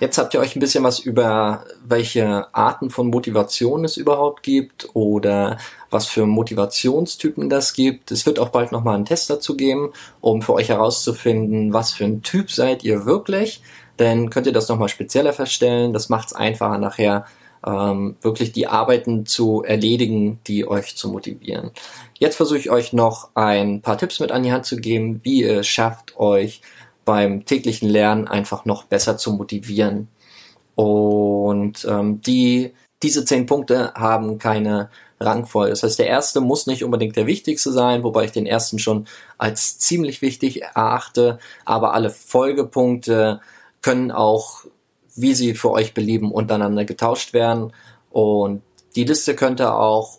Jetzt habt ihr euch ein bisschen was über welche Arten von Motivation es überhaupt gibt oder was für Motivationstypen das gibt. Es wird auch bald nochmal einen Test dazu geben, um für euch herauszufinden, was für ein Typ seid ihr wirklich. Denn könnt ihr das nochmal spezieller feststellen. Das macht es einfacher nachher ähm, wirklich die Arbeiten zu erledigen, die euch zu motivieren. Jetzt versuche ich euch noch ein paar Tipps mit an die Hand zu geben, wie ihr es schafft, euch beim täglichen Lernen einfach noch besser zu motivieren. Und ähm, die, diese zehn Punkte haben keine Rangfolge. Das heißt, der erste muss nicht unbedingt der wichtigste sein, wobei ich den ersten schon als ziemlich wichtig erachte, aber alle Folgepunkte können auch wie sie für euch belieben, untereinander getauscht werden. Und die Liste könnte auch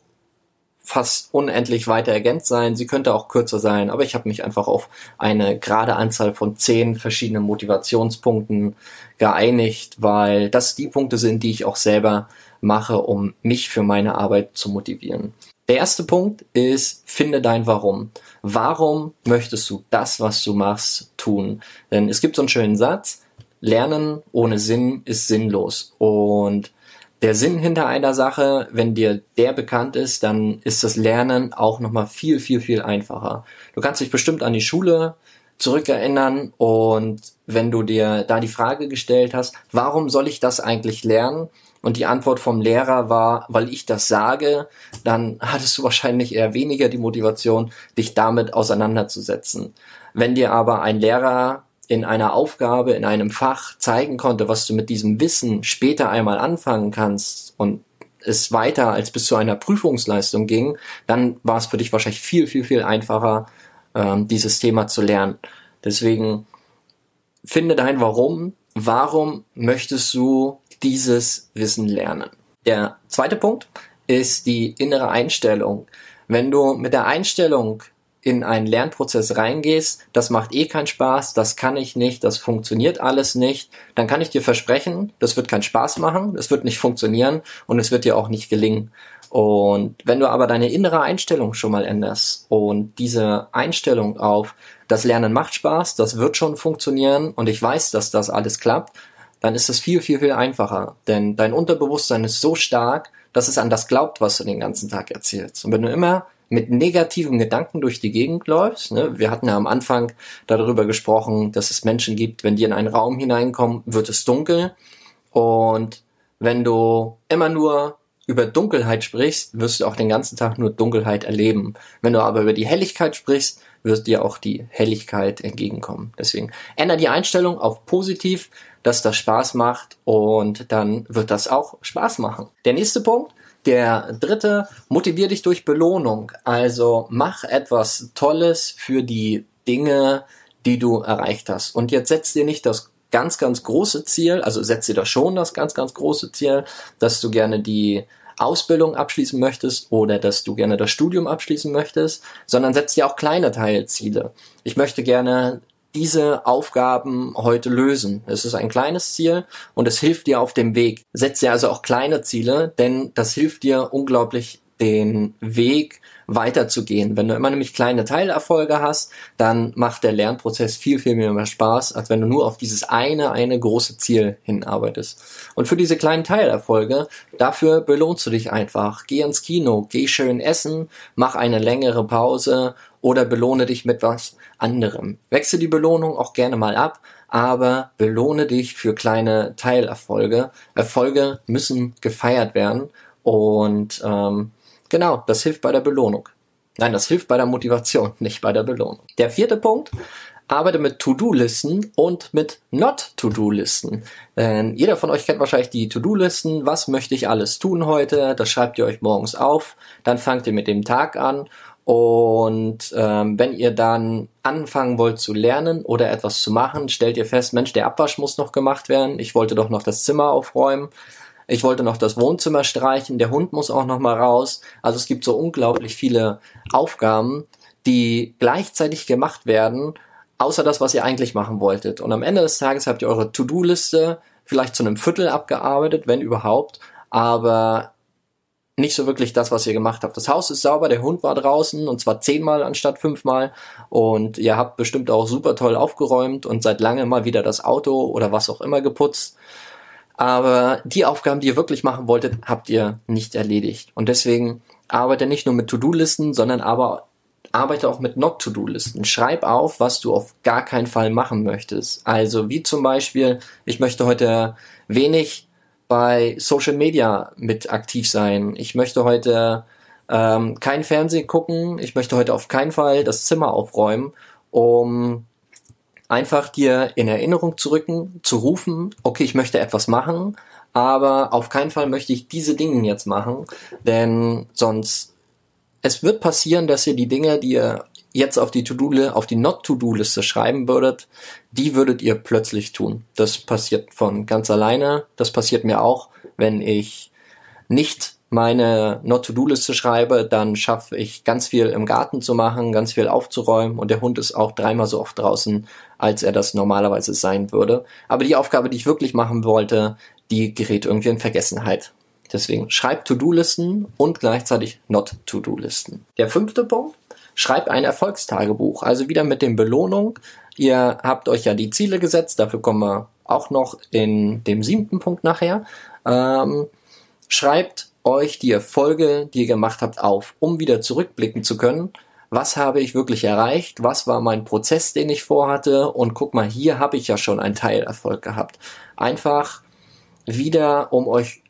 fast unendlich weiter ergänzt sein. Sie könnte auch kürzer sein, aber ich habe mich einfach auf eine gerade Anzahl von zehn verschiedenen Motivationspunkten geeinigt, weil das die Punkte sind, die ich auch selber mache, um mich für meine Arbeit zu motivieren. Der erste Punkt ist, finde dein Warum. Warum möchtest du das, was du machst, tun? Denn es gibt so einen schönen Satz, Lernen ohne Sinn ist sinnlos. Und der Sinn hinter einer Sache, wenn dir der bekannt ist, dann ist das Lernen auch nochmal viel, viel, viel einfacher. Du kannst dich bestimmt an die Schule zurückerinnern und wenn du dir da die Frage gestellt hast, warum soll ich das eigentlich lernen? Und die Antwort vom Lehrer war, weil ich das sage, dann hattest du wahrscheinlich eher weniger die Motivation, dich damit auseinanderzusetzen. Wenn dir aber ein Lehrer in einer Aufgabe, in einem Fach zeigen konnte, was du mit diesem Wissen später einmal anfangen kannst und es weiter als bis zu einer Prüfungsleistung ging, dann war es für dich wahrscheinlich viel, viel, viel einfacher, ähm, dieses Thema zu lernen. Deswegen finde dein Warum. Warum möchtest du dieses Wissen lernen? Der zweite Punkt ist die innere Einstellung. Wenn du mit der Einstellung in einen Lernprozess reingehst, das macht eh keinen Spaß, das kann ich nicht, das funktioniert alles nicht, dann kann ich dir versprechen, das wird keinen Spaß machen, es wird nicht funktionieren und es wird dir auch nicht gelingen. Und wenn du aber deine innere Einstellung schon mal änderst und diese Einstellung auf das Lernen macht Spaß, das wird schon funktionieren und ich weiß, dass das alles klappt, dann ist es viel, viel, viel einfacher. Denn dein Unterbewusstsein ist so stark, dass es an das glaubt, was du den ganzen Tag erzählst. Und wenn du immer mit negativen Gedanken durch die Gegend läufst. Ne? Wir hatten ja am Anfang darüber gesprochen, dass es Menschen gibt, wenn die in einen Raum hineinkommen, wird es dunkel. Und wenn du immer nur über Dunkelheit sprichst, wirst du auch den ganzen Tag nur Dunkelheit erleben. Wenn du aber über die Helligkeit sprichst, wird dir auch die Helligkeit entgegenkommen. Deswegen ändere die Einstellung auf positiv, dass das Spaß macht und dann wird das auch Spaß machen. Der nächste Punkt der dritte, motivier dich durch Belohnung. Also mach etwas Tolles für die Dinge, die du erreicht hast. Und jetzt setz dir nicht das ganz, ganz große Ziel, also setz dir da schon das ganz, ganz große Ziel, dass du gerne die Ausbildung abschließen möchtest oder dass du gerne das Studium abschließen möchtest, sondern setz dir auch kleine Teilziele. Ich möchte gerne diese Aufgaben heute lösen. Es ist ein kleines Ziel und es hilft dir auf dem Weg. Setz dir also auch kleine Ziele, denn das hilft dir unglaublich den Weg weiterzugehen. Wenn du immer nämlich kleine Teilerfolge hast, dann macht der Lernprozess viel, viel mehr Spaß, als wenn du nur auf dieses eine, eine große Ziel hinarbeitest. Und für diese kleinen Teilerfolge, dafür belohnst du dich einfach. Geh ins Kino, geh schön essen, mach eine längere Pause oder belohne dich mit was anderem. Wechsle die Belohnung auch gerne mal ab, aber belohne dich für kleine Teilerfolge. Erfolge müssen gefeiert werden und ähm, genau, das hilft bei der Belohnung. Nein, das hilft bei der Motivation, nicht bei der Belohnung. Der vierte Punkt, arbeite mit To-Do-Listen und mit Not-To-Do-Listen. Denn jeder von euch kennt wahrscheinlich die To-Do-Listen. Was möchte ich alles tun heute? Das schreibt ihr euch morgens auf. Dann fangt ihr mit dem Tag an und ähm, wenn ihr dann anfangen wollt zu lernen oder etwas zu machen, stellt ihr fest, Mensch, der Abwasch muss noch gemacht werden. Ich wollte doch noch das Zimmer aufräumen. Ich wollte noch das Wohnzimmer streichen. Der Hund muss auch noch mal raus. Also es gibt so unglaublich viele Aufgaben, die gleichzeitig gemacht werden, außer das, was ihr eigentlich machen wolltet. Und am Ende des Tages habt ihr eure To-Do-Liste vielleicht zu einem Viertel abgearbeitet, wenn überhaupt. Aber nicht so wirklich das, was ihr gemacht habt. Das Haus ist sauber, der Hund war draußen und zwar zehnmal anstatt fünfmal und ihr habt bestimmt auch super toll aufgeräumt und seit lange mal wieder das Auto oder was auch immer geputzt. Aber die Aufgaben, die ihr wirklich machen wolltet, habt ihr nicht erledigt. Und deswegen arbeite nicht nur mit To-Do-Listen, sondern aber arbeite auch mit Not-To-Do-Listen. Schreib auf, was du auf gar keinen Fall machen möchtest. Also wie zum Beispiel, ich möchte heute wenig bei Social Media mit aktiv sein. Ich möchte heute ähm, kein Fernsehen gucken. Ich möchte heute auf keinen Fall das Zimmer aufräumen, um einfach dir in Erinnerung zu rücken, zu rufen, okay, ich möchte etwas machen, aber auf keinen Fall möchte ich diese Dinge jetzt machen, denn sonst es wird passieren, dass ihr die Dinge, die ihr jetzt auf die To-Do, auf die Not-To-Do-Liste schreiben würdet, die würdet ihr plötzlich tun. Das passiert von ganz alleine. Das passiert mir auch, wenn ich nicht meine Not-to-Do-Liste schreibe, dann schaffe ich ganz viel im Garten zu machen, ganz viel aufzuräumen und der Hund ist auch dreimal so oft draußen, als er das normalerweise sein würde. Aber die Aufgabe, die ich wirklich machen wollte, die gerät irgendwie in Vergessenheit. Deswegen schreibt To-Do-Listen und gleichzeitig Not-To-Do-Listen. Der fünfte Punkt, schreibt ein Erfolgstagebuch. Also wieder mit den Belohnungen. Ihr habt euch ja die Ziele gesetzt, dafür kommen wir auch noch in dem siebten Punkt nachher. Ähm, schreibt euch die Erfolge, die ihr gemacht habt, auf, um wieder zurückblicken zu können. Was habe ich wirklich erreicht? Was war mein Prozess, den ich vorhatte? Und guck mal, hier habe ich ja schon einen Teilerfolg gehabt. Einfach wieder, um euch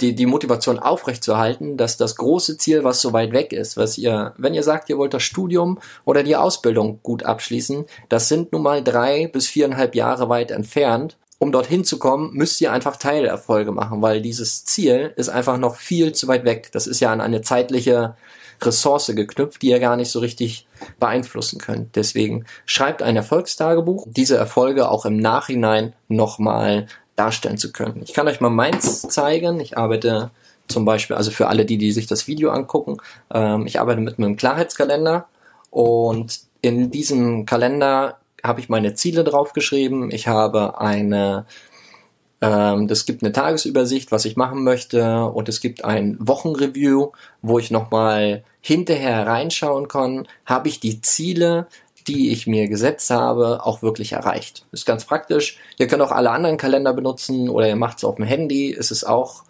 die, die Motivation aufrechtzuerhalten, dass das große Ziel, was so weit weg ist, was ihr, wenn ihr sagt, ihr wollt das Studium oder die Ausbildung gut abschließen, das sind nun mal drei bis viereinhalb Jahre weit entfernt. Um dorthin zu kommen, müsst ihr einfach Teilerfolge machen, weil dieses Ziel ist einfach noch viel zu weit weg. Das ist ja an eine zeitliche Ressource geknüpft, die ihr gar nicht so richtig beeinflussen könnt. Deswegen schreibt ein Erfolgstagebuch, diese Erfolge auch im Nachhinein nochmal darstellen zu können. Ich kann euch mal meins zeigen. Ich arbeite zum Beispiel, also für alle die, die sich das Video angucken, ähm, ich arbeite mit einem Klarheitskalender und in diesem Kalender habe ich meine Ziele draufgeschrieben. Ich habe eine, ähm, das gibt eine Tagesübersicht, was ich machen möchte und es gibt ein Wochenreview, wo ich nochmal hinterher reinschauen kann, habe ich die Ziele, die ich mir gesetzt habe, auch wirklich erreicht. Ist ganz praktisch. Ihr könnt auch alle anderen Kalender benutzen oder ihr macht es auf dem Handy. Es ist auch,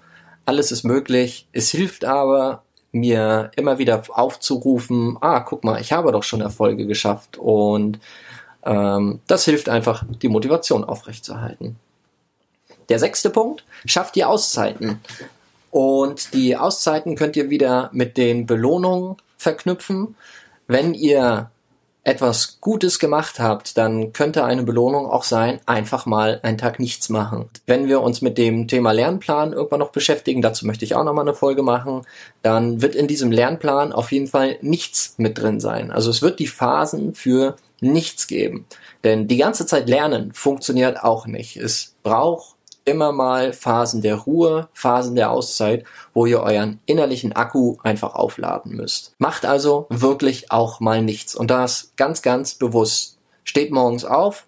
alles ist möglich. Es hilft aber, mir immer wieder aufzurufen, ah, guck mal, ich habe doch schon Erfolge geschafft und ähm, das hilft einfach, die Motivation aufrechtzuerhalten. Der sechste Punkt, schafft die Auszeiten. Und die Auszeiten könnt ihr wieder mit den Belohnungen verknüpfen. Wenn ihr etwas Gutes gemacht habt, dann könnte eine Belohnung auch sein, einfach mal einen Tag nichts machen. Wenn wir uns mit dem Thema Lernplan irgendwann noch beschäftigen, dazu möchte ich auch nochmal eine Folge machen, dann wird in diesem Lernplan auf jeden Fall nichts mit drin sein. Also es wird die Phasen für nichts geben. Denn die ganze Zeit lernen funktioniert auch nicht. Es braucht immer mal Phasen der Ruhe, Phasen der Auszeit, wo ihr euren innerlichen Akku einfach aufladen müsst. Macht also wirklich auch mal nichts und das ganz, ganz bewusst. Steht morgens auf,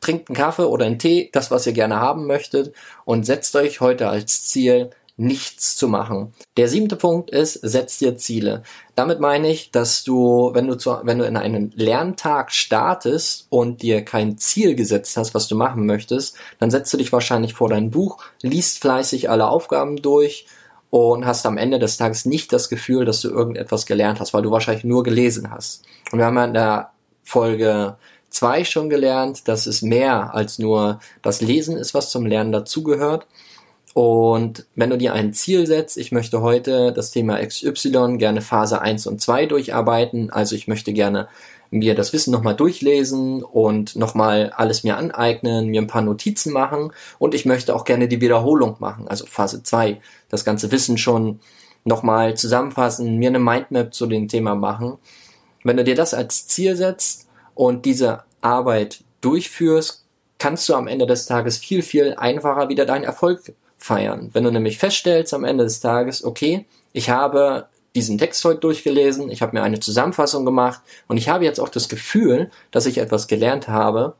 trinkt einen Kaffee oder einen Tee, das, was ihr gerne haben möchtet und setzt euch heute als Ziel, nichts zu machen. Der siebte Punkt ist, setz dir Ziele. Damit meine ich, dass du, wenn du zu, wenn du in einen Lerntag startest und dir kein Ziel gesetzt hast, was du machen möchtest, dann setzt du dich wahrscheinlich vor dein Buch, liest fleißig alle Aufgaben durch und hast am Ende des Tages nicht das Gefühl, dass du irgendetwas gelernt hast, weil du wahrscheinlich nur gelesen hast. Und wir haben ja in der Folge zwei schon gelernt, dass es mehr als nur das Lesen ist, was zum Lernen dazugehört. Und wenn du dir ein Ziel setzt, ich möchte heute das Thema XY gerne Phase 1 und 2 durcharbeiten, also ich möchte gerne mir das Wissen nochmal durchlesen und nochmal alles mir aneignen, mir ein paar Notizen machen. Und ich möchte auch gerne die Wiederholung machen, also Phase 2, das ganze Wissen schon nochmal zusammenfassen, mir eine Mindmap zu dem Thema machen. Wenn du dir das als Ziel setzt und diese Arbeit durchführst, kannst du am Ende des Tages viel, viel einfacher wieder deinen Erfolg feiern. Wenn du nämlich feststellst am Ende des Tages, okay, ich habe diesen Text heute durchgelesen, ich habe mir eine Zusammenfassung gemacht und ich habe jetzt auch das Gefühl, dass ich etwas gelernt habe,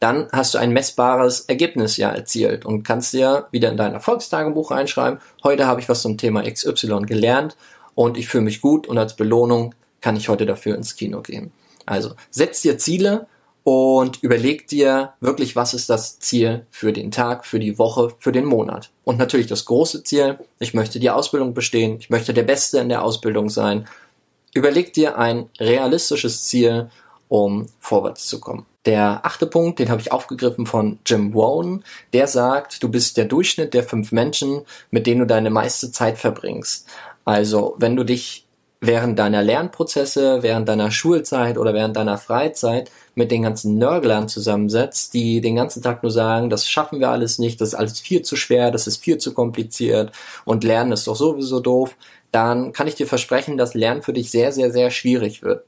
dann hast du ein messbares Ergebnis ja erzielt und kannst dir wieder in dein Erfolgstagebuch reinschreiben, heute habe ich was zum Thema XY gelernt und ich fühle mich gut und als Belohnung kann ich heute dafür ins Kino gehen. Also setz dir Ziele und überleg dir wirklich, was ist das Ziel für den Tag, für die Woche, für den Monat. Und natürlich das große Ziel, ich möchte die Ausbildung bestehen, ich möchte der Beste in der Ausbildung sein. Überleg dir ein realistisches Ziel, um vorwärts zu kommen. Der achte Punkt, den habe ich aufgegriffen von Jim Rohn, der sagt, du bist der Durchschnitt der fünf Menschen, mit denen du deine meiste Zeit verbringst. Also, wenn du dich während deiner Lernprozesse, während deiner Schulzeit oder während deiner Freizeit mit den ganzen Nörglern zusammensetzt, die den ganzen Tag nur sagen, das schaffen wir alles nicht, das ist alles viel zu schwer, das ist viel zu kompliziert und Lernen ist doch sowieso doof, dann kann ich dir versprechen, dass Lernen für dich sehr, sehr, sehr schwierig wird.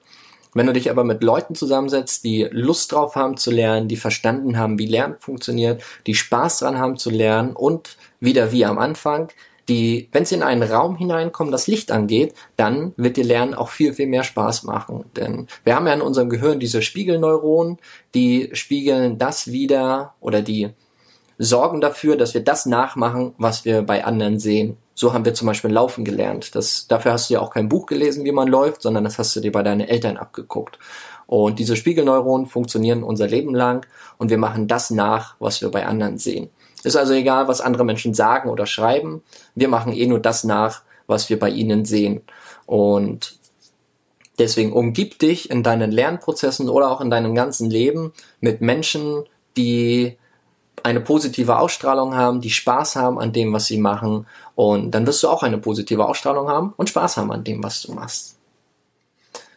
Wenn du dich aber mit Leuten zusammensetzt, die Lust drauf haben zu lernen, die verstanden haben, wie Lernen funktioniert, die Spaß dran haben zu lernen und wieder wie am Anfang, die, wenn sie in einen Raum hineinkommen, das Licht angeht, dann wird dir Lernen auch viel, viel mehr Spaß machen. Denn wir haben ja in unserem Gehirn diese Spiegelneuronen, die spiegeln das wieder oder die sorgen dafür, dass wir das nachmachen, was wir bei anderen sehen. So haben wir zum Beispiel Laufen gelernt. Das, dafür hast du ja auch kein Buch gelesen, wie man läuft, sondern das hast du dir bei deinen Eltern abgeguckt. Und diese Spiegelneuronen funktionieren unser Leben lang und wir machen das nach, was wir bei anderen sehen. Ist also egal, was andere Menschen sagen oder schreiben. Wir machen eh nur das nach, was wir bei ihnen sehen. Und deswegen umgib dich in deinen Lernprozessen oder auch in deinem ganzen Leben mit Menschen, die eine positive Ausstrahlung haben, die Spaß haben an dem, was sie machen. Und dann wirst du auch eine positive Ausstrahlung haben und Spaß haben an dem, was du machst.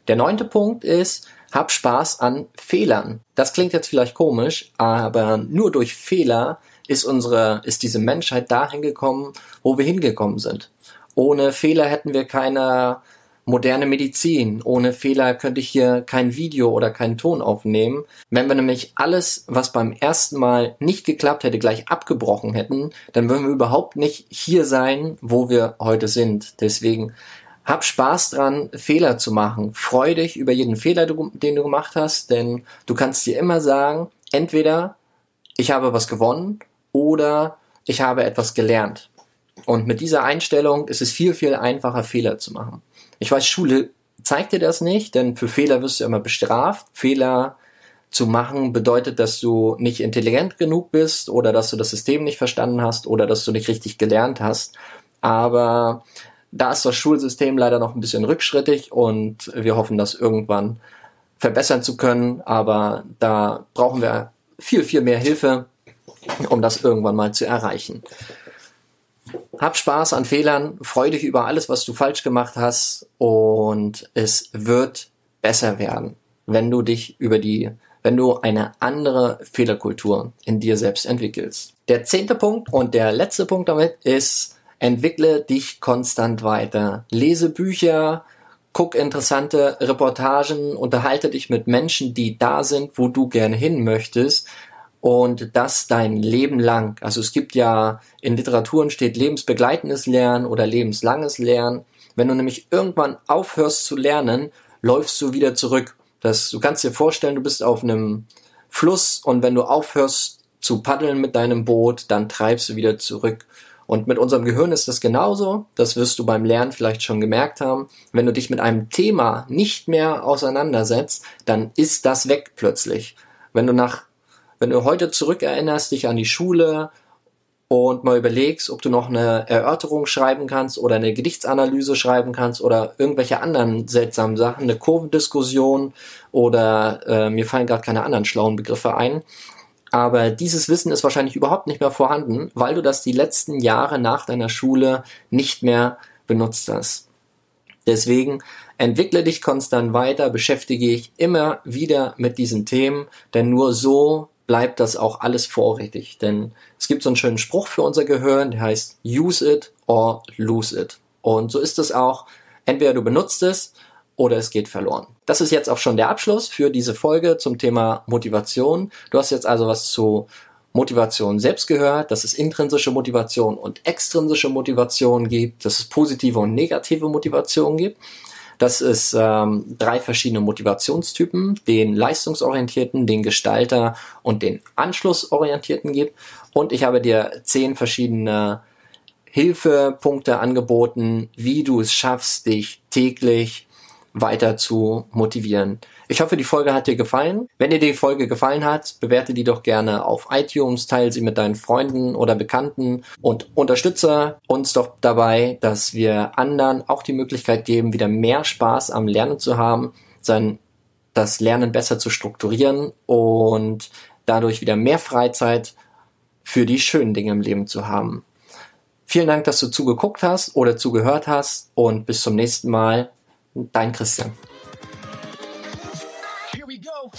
Der neunte Punkt ist, hab Spaß an Fehlern. Das klingt jetzt vielleicht komisch, aber nur durch Fehler ist unsere, ist diese Menschheit dahin gekommen, wo wir hingekommen sind. Ohne Fehler hätten wir keine moderne Medizin. Ohne Fehler könnte ich hier kein Video oder keinen Ton aufnehmen. Wenn wir nämlich alles, was beim ersten Mal nicht geklappt hätte, gleich abgebrochen hätten, dann würden wir überhaupt nicht hier sein, wo wir heute sind. Deswegen hab Spaß dran, Fehler zu machen. Freu dich über jeden Fehler, den du gemacht hast, denn du kannst dir immer sagen, entweder ich habe was gewonnen oder ich habe etwas gelernt. Und mit dieser Einstellung ist es viel, viel einfacher, Fehler zu machen. Ich weiß, Schule zeigt dir das nicht, denn für Fehler wirst du immer bestraft. Fehler zu machen bedeutet, dass du nicht intelligent genug bist oder dass du das System nicht verstanden hast oder dass du nicht richtig gelernt hast. Aber da ist das Schulsystem leider noch ein bisschen rückschrittig und wir hoffen, das irgendwann verbessern zu können. Aber da brauchen wir viel, viel mehr Hilfe um das irgendwann mal zu erreichen. Hab Spaß an Fehlern, freu dich über alles, was du falsch gemacht hast und es wird besser werden, wenn du dich über die, wenn du eine andere Fehlerkultur in dir selbst entwickelst. Der zehnte Punkt und der letzte Punkt damit ist, entwickle dich konstant weiter. Lese Bücher, guck interessante Reportagen, unterhalte dich mit Menschen, die da sind, wo du gerne hin möchtest und das dein Leben lang. Also es gibt ja in Literaturen steht lebensbegleitendes Lernen oder lebenslanges Lernen. Wenn du nämlich irgendwann aufhörst zu lernen, läufst du wieder zurück. Das, du kannst dir vorstellen, du bist auf einem Fluss und wenn du aufhörst zu paddeln mit deinem Boot, dann treibst du wieder zurück. Und mit unserem Gehirn ist das genauso. Das wirst du beim Lernen vielleicht schon gemerkt haben. Wenn du dich mit einem Thema nicht mehr auseinandersetzt, dann ist das weg plötzlich. Wenn du nach wenn du heute zurückerinnerst, dich an die Schule und mal überlegst, ob du noch eine Erörterung schreiben kannst oder eine Gedichtsanalyse schreiben kannst oder irgendwelche anderen seltsamen Sachen, eine Kurvendiskussion oder äh, mir fallen gerade keine anderen schlauen Begriffe ein. Aber dieses Wissen ist wahrscheinlich überhaupt nicht mehr vorhanden, weil du das die letzten Jahre nach deiner Schule nicht mehr benutzt hast. Deswegen entwickle dich konstant weiter, beschäftige dich immer wieder mit diesen Themen, denn nur so bleibt das auch alles vorrätig. Denn es gibt so einen schönen Spruch für unser Gehirn, der heißt use it or lose it. Und so ist es auch. Entweder du benutzt es oder es geht verloren. Das ist jetzt auch schon der Abschluss für diese Folge zum Thema Motivation. Du hast jetzt also was zu Motivation selbst gehört, dass es intrinsische Motivation und extrinsische Motivation gibt, dass es positive und negative Motivation gibt. Dass es ähm, drei verschiedene Motivationstypen, den leistungsorientierten, den Gestalter und den anschlussorientierten gibt. Und ich habe dir zehn verschiedene Hilfepunkte angeboten, wie du es schaffst, dich täglich weiter zu motivieren. Ich hoffe, die Folge hat dir gefallen. Wenn dir die Folge gefallen hat, bewerte die doch gerne auf iTunes, teile sie mit deinen Freunden oder Bekannten und unterstütze uns doch dabei, dass wir anderen auch die Möglichkeit geben, wieder mehr Spaß am Lernen zu haben, sein, das Lernen besser zu strukturieren und dadurch wieder mehr Freizeit für die schönen Dinge im Leben zu haben. Vielen Dank, dass du zugeguckt hast oder zugehört hast und bis zum nächsten Mal. Dein Christian.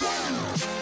Wow.